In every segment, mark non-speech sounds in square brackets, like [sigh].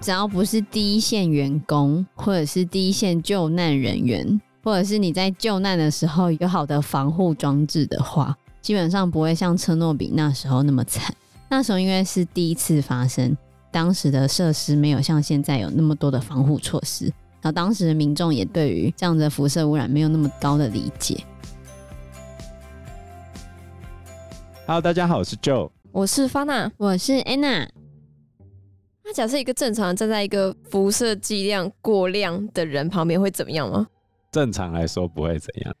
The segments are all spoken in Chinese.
只要不是第一线员工，或者是第一线救难人员，或者是你在救难的时候有好的防护装置的话，基本上不会像车诺比那时候那么惨。那时候因为是第一次发生，当时的设施没有像现在有那么多的防护措施，然后当时的民众也对于这样的辐射污染没有那么高的理解。Hello，大家好，我是 Joe，我是 Fana，我是 Anna。那假设一个正常站在一个辐射剂量过量的人旁边会怎么样吗？正常来说不会怎样。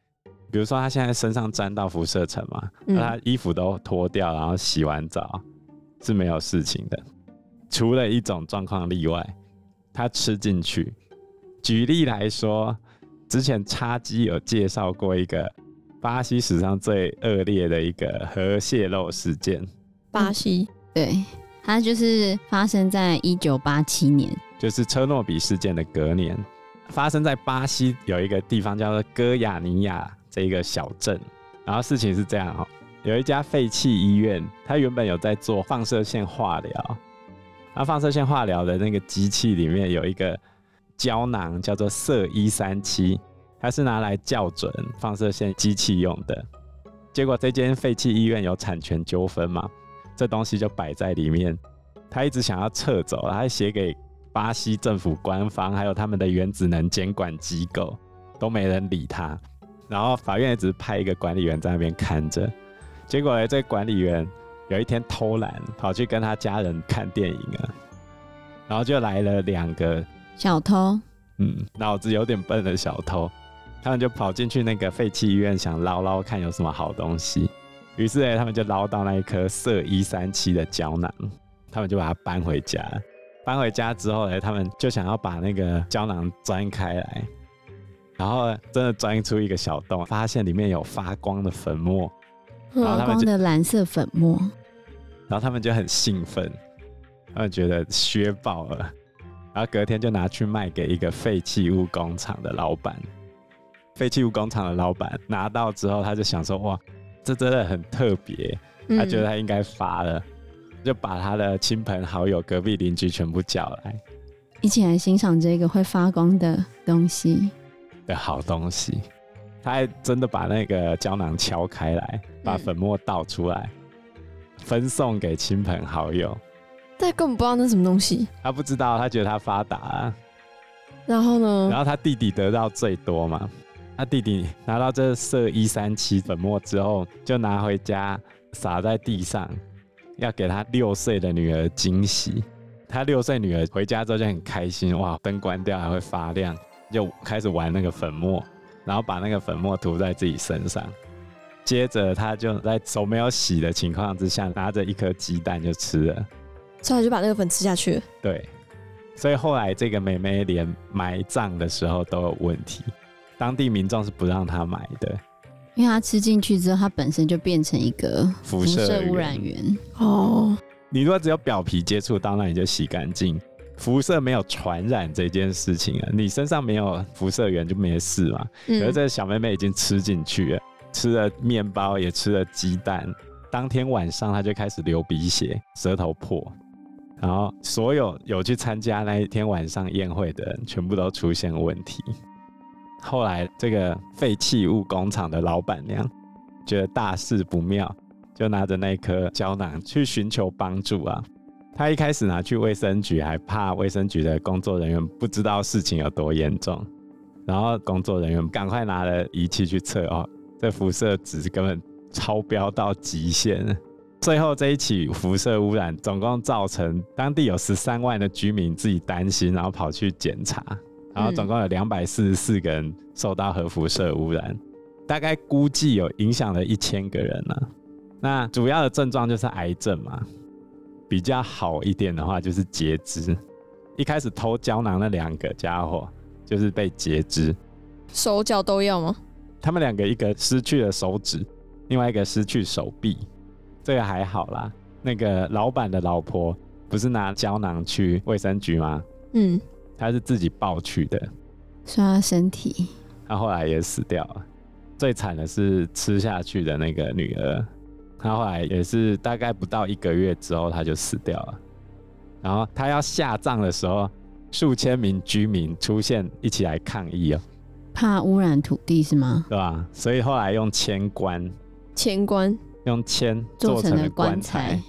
比如说他现在身上沾到辐射尘嘛，那、嗯、他衣服都脱掉，然后洗完澡是没有事情的。除了一种状况例外，他吃进去。举例来说，之前叉鸡有介绍过一个。巴西史上最恶劣的一个核泄漏事件。巴西，对，它就是发生在一九八七年，就是车诺比事件的隔年，发生在巴西有一个地方叫做戈亚尼亚这一个小镇。然后事情是这样哦，有一家废弃医院，它原本有在做放射线化疗，那放射线化疗的那个机器里面有一个胶囊叫做色一三七。它是拿来校准放射线机器用的，结果这间废弃医院有产权纠纷嘛，这东西就摆在里面，他一直想要撤走，他还写给巴西政府官方，还有他们的原子能监管机构，都没人理他，然后法院也只是派一个管理员在那边看着，结果呢，这个管理员有一天偷懒，跑去跟他家人看电影啊，然后就来了两个小偷，嗯，脑子有点笨的小偷。他们就跑进去那个废弃医院，想捞捞看有什么好东西。于是呢，他们就捞到那一颗色一三七的胶囊，他们就把它搬回家。搬回家之后呢，他们就想要把那个胶囊钻开来，然后真的钻出一个小洞，发现里面有发光的粉末，发光的蓝色粉末。然后他们就很兴奋，他们觉得削爆了，然后隔天就拿去卖给一个废弃物工厂的老板。废弃物工厂的老板拿到之后，他就想说：“哇，这真的很特别。”他觉得他应该发了，就把他的亲朋好友、隔壁邻居全部叫来，一起来欣赏这个会发光的东西的好东西。他还真的把那个胶囊敲开来，把粉末倒出来，分送给亲朋好友。但根本不知道那什么东西。他不知道，他觉得他发达了。然后呢？然后他弟弟得到最多嘛。他弟弟拿到这色一三七粉末之后，就拿回家撒在地上，要给他六岁的女儿惊喜。他六岁女儿回家之后就很开心，哇，灯关掉还会发亮，就开始玩那个粉末，然后把那个粉末涂在自己身上。接着他就在手没有洗的情况之下，拿着一颗鸡蛋就吃了，所以就把那个粉吃下去。对，所以后来这个妹妹连埋葬的时候都有问题。当地民众是不让他买的，因为他吃进去之后，他本身就变成一个辐射污染源。哦，你如果只有表皮接触到，那你就洗干净。辐射没有传染这件事情啊，你身上没有辐射源就没事嘛。可是这个小妹妹已经吃进去了，吃了面包，也吃了鸡蛋。当天晚上，她就开始流鼻血，舌头破，然后所有有去参加那一天晚上宴会的人，全部都出现问题。后来，这个废弃物工厂的老板娘觉得大事不妙，就拿着那颗胶囊去寻求帮助啊。她一开始拿去卫生局，还怕卫生局的工作人员不知道事情有多严重，然后工作人员赶快拿了仪器去测，哦，这辐射值根本超标到极限。最后这一起辐射污染，总共造成当地有十三万的居民自己担心，然后跑去检查。然后总共有两百四十四个人受到核辐射污染，大概估计有影响了一千个人呢、啊。那主要的症状就是癌症嘛，比较好一点的话就是截肢。一开始偷胶囊那两个家伙就是被截肢，手脚都要吗？他们两个一个失去了手指，另外一个失去手臂，这个还好啦。那个老板的老婆不是拿胶囊去卫生局吗？嗯。他是自己抱去的，刷身体，他后来也死掉了。最惨的是吃下去的那个女儿，他后来也是大概不到一个月之后他就死掉了。然后他要下葬的时候，数千名居民出现一起来抗议哦，怕污染土地是吗？对吧？所以后来用铅棺，铅棺用铅做成的棺材，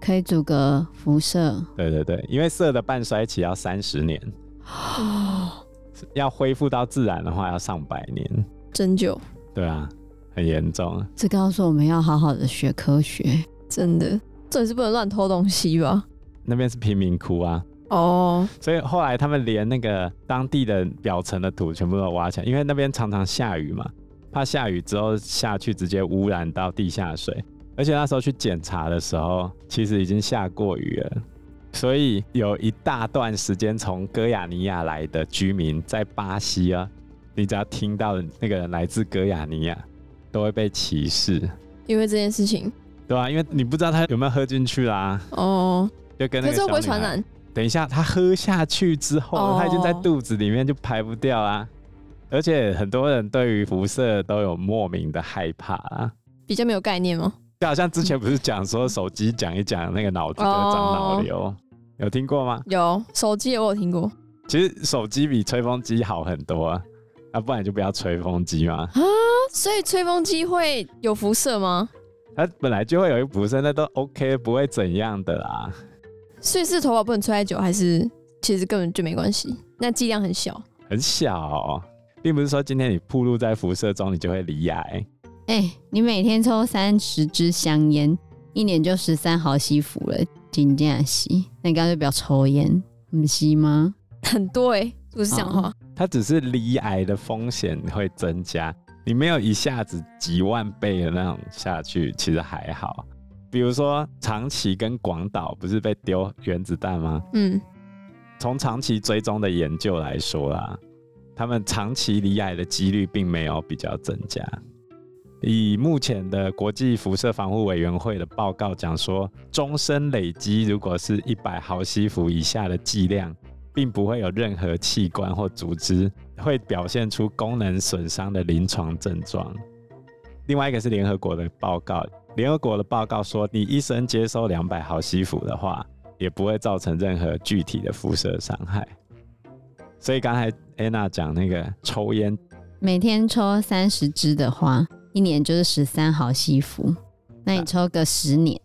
可以阻隔辐射。对对对，因为色的半衰期要三十年，哦，[gasps] 要恢复到自然的话要上百年，针灸。对啊，很严重。这告诉我们要好好的学科学，真的，这也是不能乱偷东西吧？那边是贫民窟啊，哦，所以后来他们连那个当地的表层的土全部都挖起来，因为那边常常下雨嘛，怕下雨之后下去直接污染到地下水，而且那时候去检查的时候，其实已经下过雨了，所以有一大段时间从哥亚尼亚来的居民在巴西啊，你只要听到那个人来自哥亚尼亚，都会被歧视，因为这件事情，对啊，因为你不知道他有没有喝进去啦，哦。就跟那个可是会传染？等一下，他喝下去之后，oh. 他已经在肚子里面就排不掉啊！而且很多人对于辐射都有莫名的害怕啊，比较没有概念吗？就好像之前不是讲说手机讲一讲那个脑子就会长脑瘤，oh. 有听过吗？有手机我有听过。其实手机比吹风机好很多啊，啊，不然就不要吹风机嘛。啊，所以吹风机会有辐射吗？它本来就会有一辐射，那都 OK，不会怎样的啦。所以是头发不能吹太久，还是其实根本就没关系？那剂量很小，很小哦，并不是说今天你暴露在辐射中，你就会罹癌。哎、欸，你每天抽三十支香烟，一年就十三毫西弗了，真假吸？那你干脆不要抽烟，不吸吗？很多哎、欸，不是讲话。它只是罹癌的风险会增加，你没有一下子几万倍的那种下去，其实还好。比如说长崎跟广岛不是被丢原子弹吗？嗯，从长期追踪的研究来说啦，他们长期罹癌的几率并没有比较增加。以目前的国际辐射防护委员会的报告讲说，终身累积如果是一百毫西弗以下的剂量，并不会有任何器官或组织会表现出功能损伤的临床症状。另外一个是联合国的报告。联合国的报告说，你一生接收两百毫西弗的话，也不会造成任何具体的辐射伤害。所以刚才安娜讲那个抽烟，每天抽三十支的话，一年就是十三毫西弗。那你抽个十年，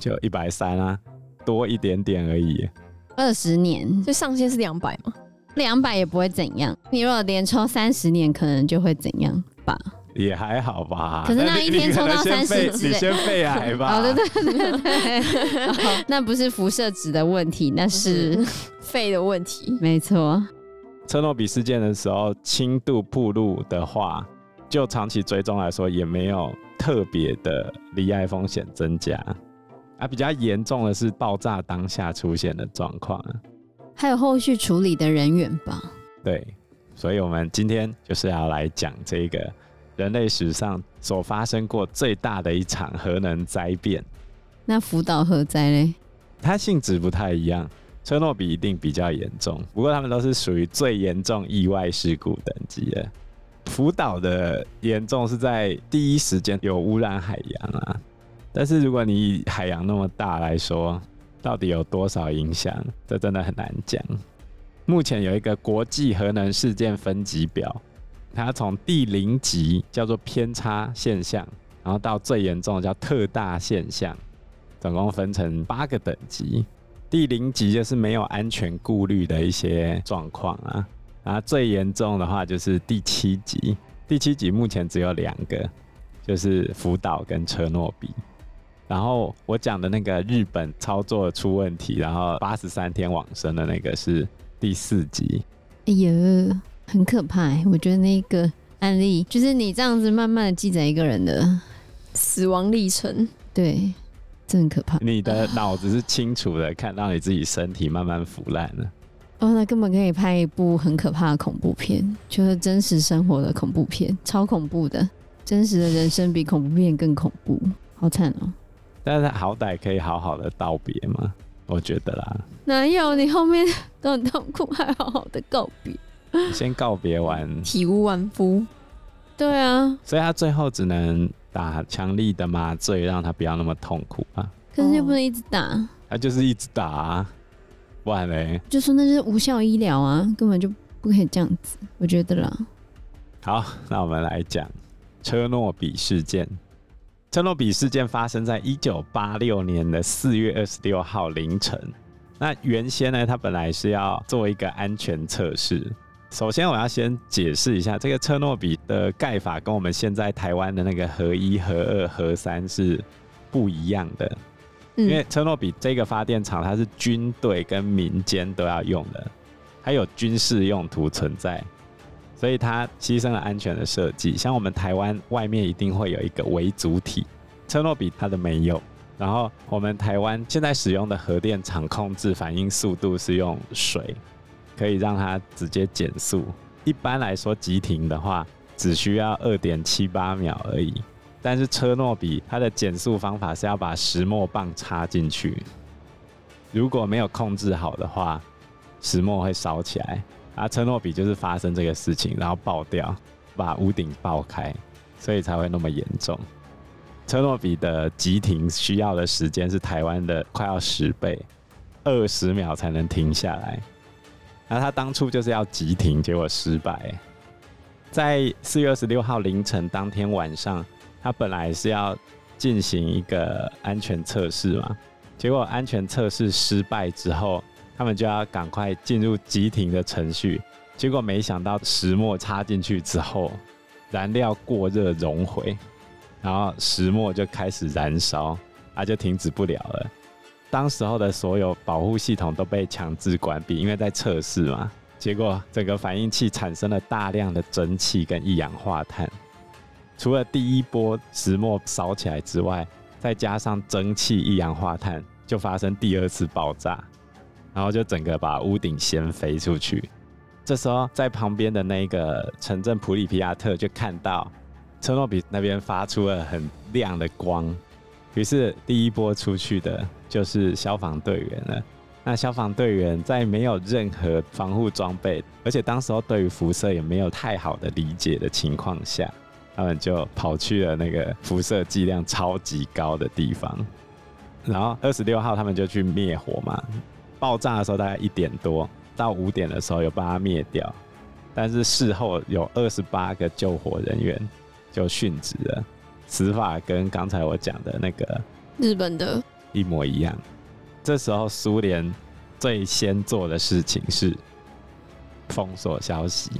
就一百三啊，多一点点而已。二十年，就上限是两百吗？两百也不会怎样。你如果连抽三十年，可能就会怎样吧？也还好吧，可是那一天抽到三十支，你先肺癌吧。哦，对对对对，[laughs] 那不是辐射值的问题，那是肺的问题。没错。车诺比事件的时候，轻度暴露的话，就长期追踪来说，也没有特别的离癌风险增加。啊，比较严重的是爆炸当下出现的状况，还有后续处理的人员吧。对，所以我们今天就是要来讲这个。人类史上所发生过最大的一场核能灾变，那福岛核灾嘞？它性质不太一样，车诺比一定比较严重，不过他们都是属于最严重意外事故等级的。福岛的严重是在第一时间有污染海洋啊，但是如果你海洋那么大来说，到底有多少影响，这真的很难讲。目前有一个国际核能事件分级表。它从第零级叫做偏差现象，然后到最严重的叫特大现象，总共分成八个等级。第零级就是没有安全顾虑的一些状况啊，然后最严重的话就是第七集。第七集目前只有两个，就是福岛跟车诺比。然后我讲的那个日本操作出问题，然后八十三天往生的那个是第四集。哎呀。很可怕、欸，我觉得那个案例就是你这样子慢慢的记载一个人的死亡历程，对，这很可怕。你的脑子是清楚的，看到你自己身体慢慢腐烂了。哦，那根本可以拍一部很可怕的恐怖片，就是真实生活的恐怖片，超恐怖的，真实的人生比恐怖片更恐怖，好惨哦、喔。但是好歹可以好好的道别嘛，我觉得啦。哪有你后面都很痛苦，还好好的告别？先告别完，体无完肤。对啊，所以他最后只能打强力的麻醉，让他不要那么痛苦啊。可是又不能一直打，他就是一直打啊，不然嘞？就说那就是无效医疗啊，根本就不可以这样子，我觉得啦。好，那我们来讲车诺比事件。车诺比事件发生在一九八六年的四月二十六号凌晨。那原先呢，它本来是要做一个安全测试。首先，我要先解释一下，这个车诺比的盖法跟我们现在台湾的那个核一、核二、核三是不一样的。因为车诺比这个发电厂，它是军队跟民间都要用的，它有军事用途存在。所以它牺牲了安全的设计，像我们台湾外面一定会有一个为主体，车诺比它的没有。然后我们台湾现在使用的核电厂控制反应速度是用水，可以让它直接减速。一般来说急停的话，只需要二点七八秒而已。但是车诺比它的减速方法是要把石墨棒插进去，如果没有控制好的话，石墨会烧起来。啊，车诺比就是发生这个事情，然后爆掉，把屋顶爆开，所以才会那么严重。车诺比的急停需要的时间是台湾的快要十倍，二十秒才能停下来。那他当初就是要急停，结果失败。在四月二十六号凌晨当天晚上，他本来是要进行一个安全测试嘛，结果安全测试失败之后。他们就要赶快进入急停的程序，结果没想到石墨插进去之后，燃料过热熔毁，然后石墨就开始燃烧，它就停止不了了。当时候的所有保护系统都被强制关闭，因为在测试嘛。结果整个反应器产生了大量的蒸汽跟一氧化碳，除了第一波石墨烧起来之外，再加上蒸汽、一氧化碳，就发生第二次爆炸。然后就整个把屋顶掀飞出去。这时候，在旁边的那个城镇普里皮亚特就看到车诺比那边发出了很亮的光，于是第一波出去的就是消防队员了。那消防队员在没有任何防护装备，而且当时候对于辐射也没有太好的理解的情况下，他们就跑去了那个辐射剂量超级高的地方。然后二十六号他们就去灭火嘛。爆炸的时候大概一点多到五点的时候有把它灭掉，但是事后有二十八个救火人员就殉职了，死法跟刚才我讲的那个日本的一模一样。这时候苏联最先做的事情是封锁消息，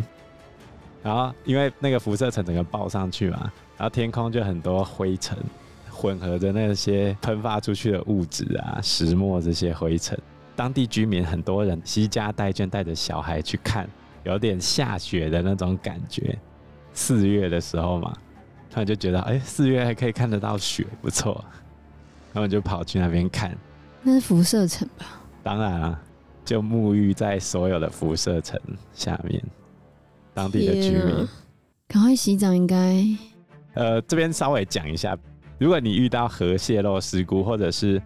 然后因为那个辐射层整个爆上去嘛，然后天空就很多灰尘混合着那些喷发出去的物质啊，石墨这些灰尘。当地居民很多人携家带眷带着小孩去看，有点下雪的那种感觉。四月的时候嘛，他们就觉得哎，四月还可以看得到雪，不错。他们就跑去那边看。那是辐射层吧？当然啊，就沐浴在所有的辐射层下面。当地的居民，赶快洗澡应该。呃，这边稍微讲一下，如果你遇到核泄漏事故，或者是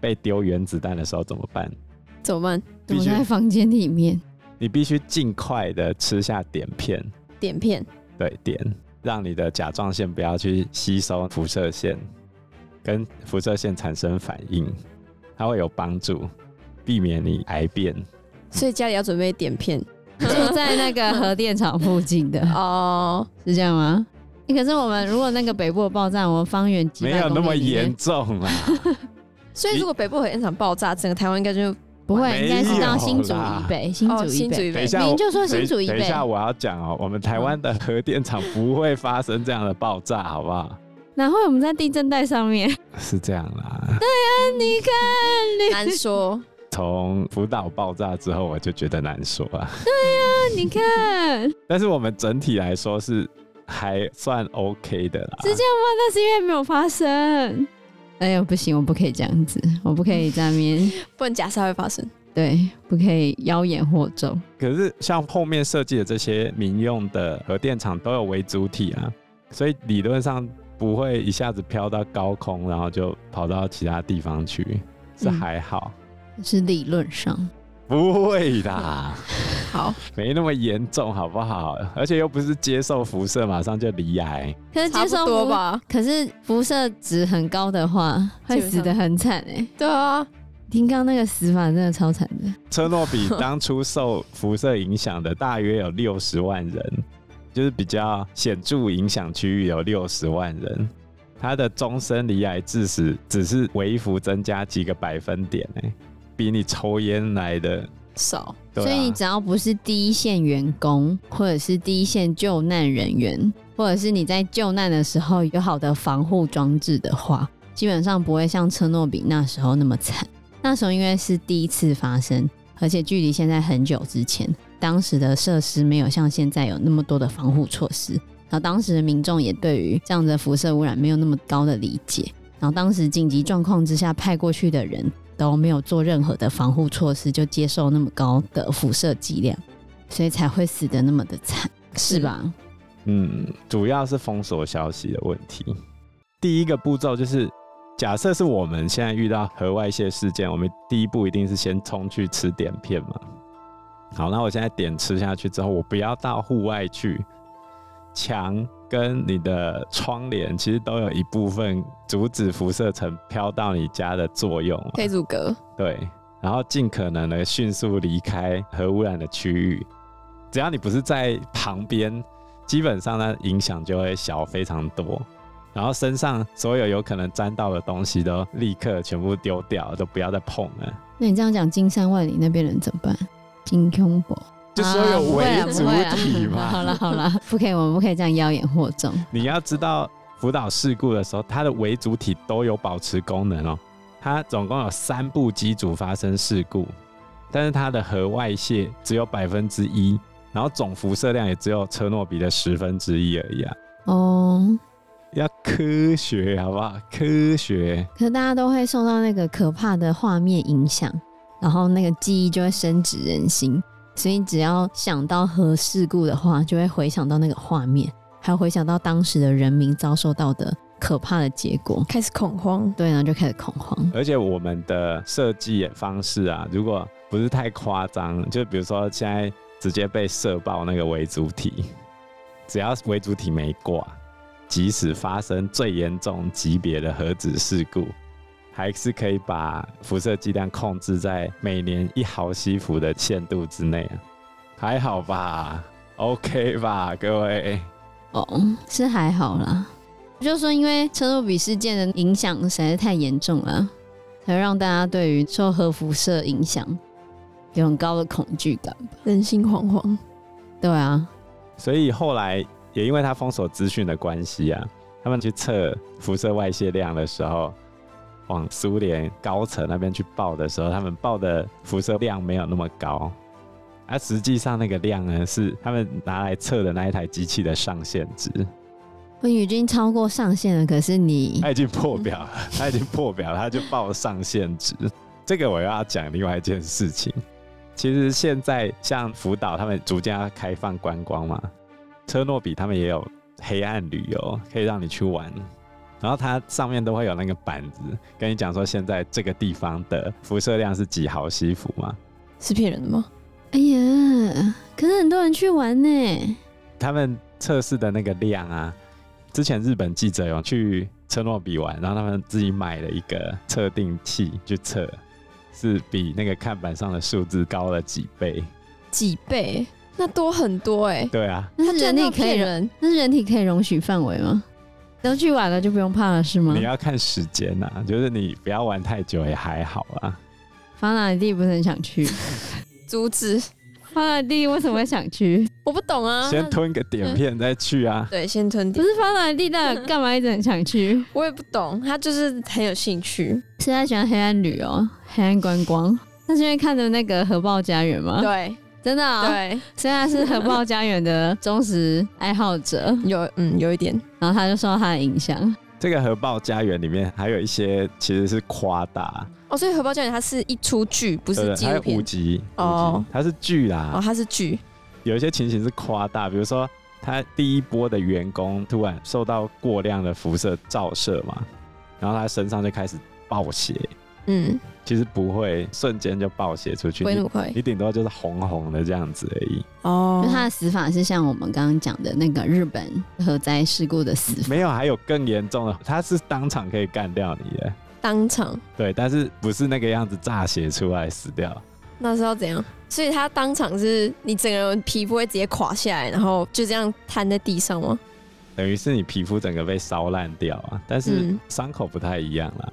被丢原子弹的时候怎么办？怎么办？躲在房间里面。你必须尽快的吃下碘片。碘片。对，碘，让你的甲状腺不要去吸收辐射线，跟辐射线产生反应，它会有帮助，避免你癌变。所以家里要准备碘片，[laughs] 就在那个核电厂附近的 [laughs] 哦，是这样吗？可是我们如果那个北部的爆炸，我们方圆几没有那么严重啊。[laughs] 所以如果北部核电厂爆炸，整个台湾应该就。不会，应该是到新竹以北，新竹以北。等一下，您就说新竹以北。等一下，我要讲哦，我们台湾的核电厂不会发生这样的爆炸，好不好？哪会？我们在地震带上面。是这样啦。对啊，你看，你难说。从福岛爆炸之后，我就觉得难说啊。对呀，你看。但是我们整体来说是还算 OK 的啦。是这样吗？那是因为没有发生。哎呀，不行，我不可以这样子，我不可以在面，[laughs] 不能假设会发生。对，不可以妖言惑众。可是像后面设计的这些民用的核电厂都有为主体啊，所以理论上不会一下子飘到高空，然后就跑到其他地方去，是还好。嗯、是理论上。不会的，[laughs] 好，没那么严重，好不好？而且又不是接受辐射马上就罹癌，可是接受多吧？可是辐射值很高的话，会死的很惨哎。对啊，听刚那个死法真的超惨的。车诺比当初受辐射影响的大约有六十万人，就是比较显著影响区域有六十万人。他的终身罹癌致死只是微幅增加几个百分点，哎，比你抽烟来的少。啊，所以你只要不是第一线员工，或者是第一线救难人员，或者是你在救难的时候有好的防护装置的话，基本上不会像车诺比那时候那么惨。那时候因为是第一次发生，而且距离现在很久之前，当时的设施没有像现在有那么多的防护措施。然后当时的民众也对于这样的辐射污染没有那么高的理解，然后当时紧急状况之下派过去的人都没有做任何的防护措施，就接受那么高的辐射剂量，所以才会死的那么的惨，是吧？嗯，主要是封锁消息的问题。第一个步骤就是，假设是我们现在遇到核外泄事件，我们第一步一定是先冲去吃碘片嘛。好，那我现在碘吃下去之后，我不要到户外去。墙跟你的窗帘其实都有一部分阻止辐射层飘到你家的作用，可以阻隔。对，然后尽可能的迅速离开核污染的区域。只要你不是在旁边，基本上呢影响就会小非常多。然后身上所有有可能沾到的东西都立刻全部丢掉，都不要再碰了。那你这样讲，金山万里那边人怎么办？金胸博。就说有为主体嘛、啊。好了好了，不可以，我们不可以这样妖言惑众。你要知道，辅导事故的时候，它的为主体都有保持功能哦。它总共有三部机组发生事故，但是它的核外泄只有百分之一，然后总辐射量也只有车诺比的十分之一而已啊。哦，要科学好不好？科学。可是大家都会受到那个可怕的画面影响，然后那个记忆就会深植人心。所以只要想到核事故的话，就会回想到那个画面，还回想到当时的人民遭受到的可怕的结果，开始恐慌。对，然后就开始恐慌。而且我们的设计方式啊，如果不是太夸张，就比如说现在直接被射爆那个微主体，只要微主体没挂，即使发生最严重级别的核子事故。还是可以把辐射剂量控制在每年一毫西弗的限度之内啊，还好吧？OK 吧，各位？哦，是还好啦。就是说，因为车诺比事件的影响实在是太严重了，才让大家对于受核辐射影响有很高的恐惧感，人心惶惶。对啊，所以后来也因为他封锁资讯的关系啊，他们去测辐射外泄量的时候。往苏联高层那边去报的时候，他们报的辐射量没有那么高，而实际上那个量呢，是他们拿来测的那一台机器的上限值。我已经超过上限了，可是你他已经破表了，他已经破表了，他就报上限值。这个我又要讲另外一件事情。其实现在像福岛，他们逐渐要开放观光嘛，车诺比他们也有黑暗旅游，可以让你去玩。然后它上面都会有那个板子，跟你讲说现在这个地方的辐射量是几毫西弗吗？是骗人的吗？哎呀，可是很多人去玩呢。他们测试的那个量啊，之前日本记者有去车诺比玩，然后他们自己买了一个测定器去测，是比那个看板上的数字高了几倍。几倍？那多很多哎。对啊。那是人体可以人？那是人体可以容许范围吗？都去晚了就不用怕了是吗？你要看时间呐、啊，就是你不要玩太久也还好啊。法拉利不是很想去，[laughs] 阻止。法拉利为什么会想去？[laughs] 我不懂啊。先吞个点片再去啊。[laughs] 对，先吞碘。不是法拉利，那干嘛一直很想去？我也不懂，他就是很有兴趣。是他喜欢黑暗旅游、黑暗观光。他是因为看的那个核爆家园吗？对。真的、喔，对，虽然是核爆家园的忠实爱好者，[laughs] 有嗯有一点，然后他就受到他的影响。这个核爆家园里面还有一些其实是夸大。哦，所以核爆家园它是一出剧，不是纪录片。五集哦，它是剧啦，哦，它是剧。有一些情形是夸大，比如说他第一波的员工突然受到过量的辐射照射嘛，然后他身上就开始爆血，嗯，其实不会瞬间就爆血出去，不会那么快，你顶多就是红红的这样子而已。哦，就他的死法是像我们刚刚讲的那个日本核灾事故的死法，没有，还有更严重的，他是当场可以干掉你的，当场，对，但是不是那个样子炸血出来死掉，那是要怎样？所以他当场是你整个人皮肤会直接垮下来，然后就这样瘫在地上吗？等于是你皮肤整个被烧烂掉啊，但是伤口不太一样啦。